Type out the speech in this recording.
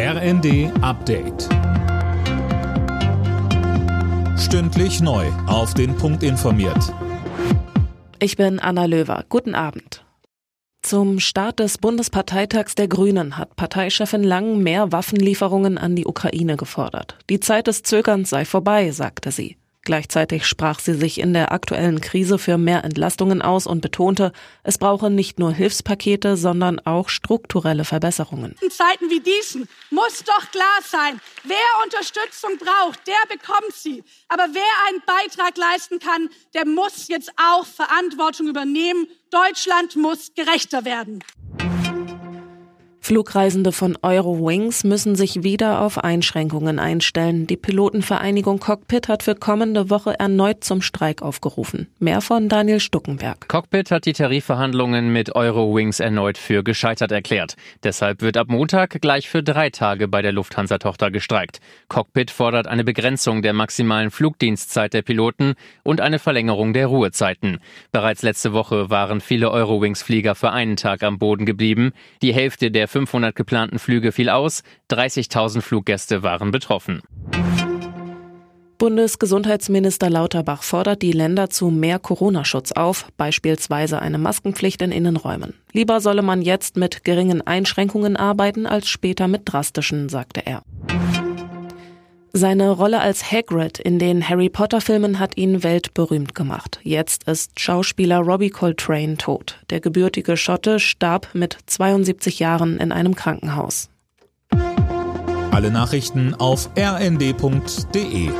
RND Update. Stündlich neu. Auf den Punkt informiert. Ich bin Anna Löwer. Guten Abend. Zum Start des Bundesparteitags der Grünen hat Parteichefin Lang mehr Waffenlieferungen an die Ukraine gefordert. Die Zeit des Zögerns sei vorbei, sagte sie. Gleichzeitig sprach sie sich in der aktuellen Krise für mehr Entlastungen aus und betonte, es brauche nicht nur Hilfspakete, sondern auch strukturelle Verbesserungen. In Zeiten wie diesen muss doch klar sein, wer Unterstützung braucht, der bekommt sie. Aber wer einen Beitrag leisten kann, der muss jetzt auch Verantwortung übernehmen. Deutschland muss gerechter werden. Flugreisende von Eurowings müssen sich wieder auf Einschränkungen einstellen. Die Pilotenvereinigung Cockpit hat für kommende Woche erneut zum Streik aufgerufen. Mehr von Daniel Stuckenberg. Cockpit hat die Tarifverhandlungen mit Eurowings erneut für gescheitert erklärt. Deshalb wird ab Montag gleich für drei Tage bei der Lufthansa-Tochter gestreikt. Cockpit fordert eine Begrenzung der maximalen Flugdienstzeit der Piloten und eine Verlängerung der Ruhezeiten. Bereits letzte Woche waren viele Eurowings-Flieger für einen Tag am Boden geblieben. Die Hälfte der 500 geplanten Flüge fiel aus, 30.000 Fluggäste waren betroffen. Bundesgesundheitsminister Lauterbach fordert die Länder zu mehr Corona-Schutz auf, beispielsweise eine Maskenpflicht in Innenräumen. Lieber solle man jetzt mit geringen Einschränkungen arbeiten als später mit drastischen, sagte er. Seine Rolle als Hagrid in den Harry Potter Filmen hat ihn weltberühmt gemacht. Jetzt ist Schauspieler Robbie Coltrane tot. Der gebürtige Schotte starb mit 72 Jahren in einem Krankenhaus. Alle Nachrichten auf rnd.de